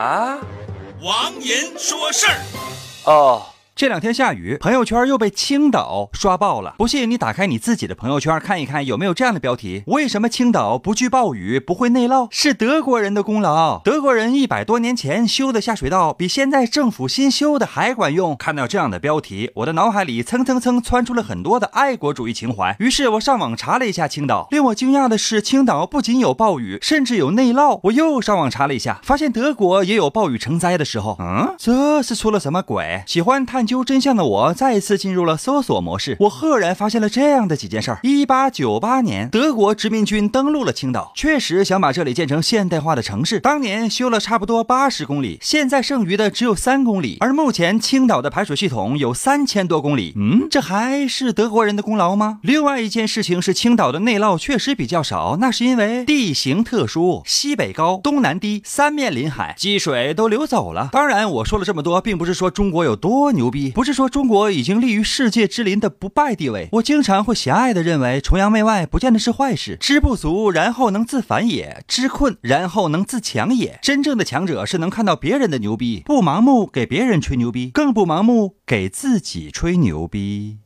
啊，王银说事儿。哦。这两天下雨，朋友圈又被青岛刷爆了。不信你打开你自己的朋友圈看一看，有没有这样的标题：为什么青岛不惧暴雨，不会内涝？是德国人的功劳。德国人一百多年前修的下水道，比现在政府新修的还管用。看到这样的标题，我的脑海里蹭蹭蹭窜出了很多的爱国主义情怀。于是我上网查了一下青岛。令我惊讶的是，青岛不仅有暴雨，甚至有内涝。我又上网查了一下，发现德国也有暴雨成灾的时候。嗯，这是出了什么鬼？喜欢探。究真相的我再一次进入了搜索模式，我赫然发现了这样的几件事儿：一八九八年，德国殖民军登陆了青岛，确实想把这里建成现代化的城市。当年修了差不多八十公里，现在剩余的只有三公里。而目前青岛的排水系统有三千多公里，嗯，这还是德国人的功劳吗？另外一件事情是，青岛的内涝确实比较少，那是因为地形特殊，西北高，东南低，三面临海，积水都流走了。当然，我说了这么多，并不是说中国有多牛逼。不是说中国已经立于世界之林的不败地位，我经常会狭隘的认为崇洋媚外不见得是坏事。知不足，然后能自反也；知困，然后能自强也。真正的强者是能看到别人的牛逼，不盲目给别人吹牛逼，更不盲目给自己吹牛逼。